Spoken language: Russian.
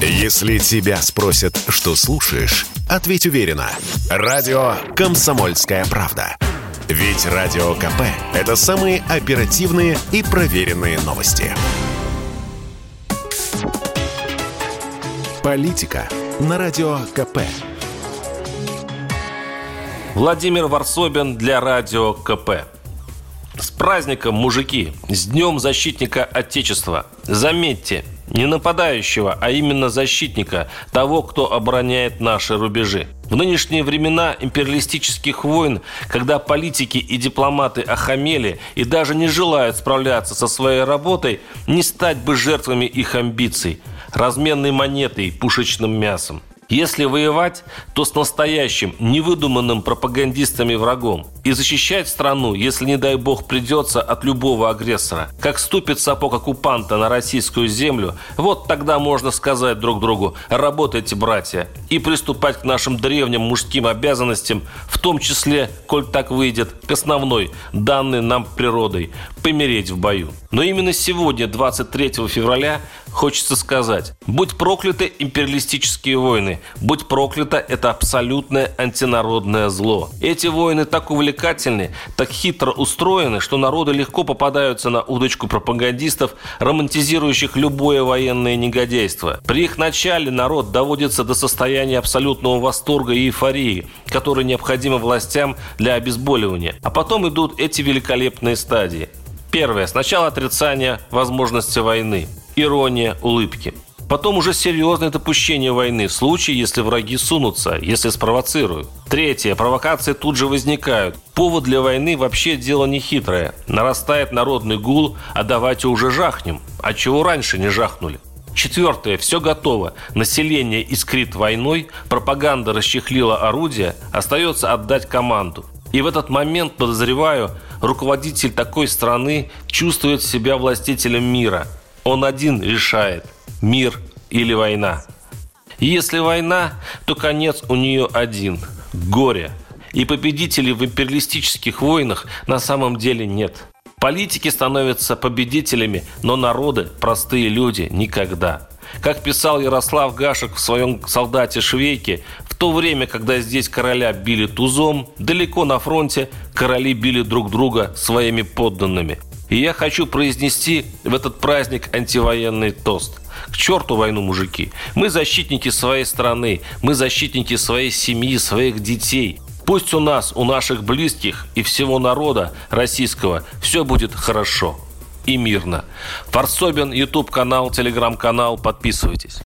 Если тебя спросят, что слушаешь, ответь уверенно. Радио «Комсомольская правда». Ведь Радио КП – это самые оперативные и проверенные новости. Политика на Радио КП. Владимир Варсобин для Радио КП. С праздником, мужики! С Днем Защитника Отечества! Заметьте, не нападающего, а именно защитника, того, кто обороняет наши рубежи. В нынешние времена империалистических войн, когда политики и дипломаты охамели и даже не желают справляться со своей работой, не стать бы жертвами их амбиций, разменной монетой, пушечным мясом. Если воевать, то с настоящим, невыдуманным пропагандистами врагом. И защищать страну, если, не дай бог, придется от любого агрессора. Как ступит сапог оккупанта на российскую землю, вот тогда можно сказать друг другу «работайте, братья», и приступать к нашим древним мужским обязанностям, в том числе, коль так выйдет, к основной, данной нам природой – помереть в бою. Но именно сегодня, 23 февраля, хочется сказать, будь прокляты империалистические войны, будь проклято это абсолютное антинародное зло. Эти войны так увлекательны, так хитро устроены, что народы легко попадаются на удочку пропагандистов, романтизирующих любое военное негодяйство. При их начале народ доводится до состояния абсолютного восторга и эйфории, которые необходимы властям для обезболивания. А потом идут эти великолепные стадии. Первое. Сначала отрицание возможности войны ирония улыбки. Потом уже серьезное допущение войны в случае, если враги сунутся, если спровоцируют. Третье. Провокации тут же возникают. Повод для войны вообще дело не хитрое. Нарастает народный гул, а давайте уже жахнем. А чего раньше не жахнули? Четвертое. Все готово. Население искрит войной, пропаганда расчехлила орудия, остается отдать команду. И в этот момент, подозреваю, руководитель такой страны чувствует себя властителем мира – он один решает, мир или война. Если война, то конец у нее один – горе. И победителей в империалистических войнах на самом деле нет. Политики становятся победителями, но народы, простые люди, никогда. Как писал Ярослав Гашек в своем «Солдате Швейке», в то время, когда здесь короля били тузом, далеко на фронте короли били друг друга своими подданными. И я хочу произнести в этот праздник антивоенный тост. К черту войну, мужики. Мы защитники своей страны, мы защитники своей семьи, своих детей. Пусть у нас, у наших близких и всего народа российского все будет хорошо и мирно. Фарсобин, YouTube канал, телеграм-канал. Подписывайтесь.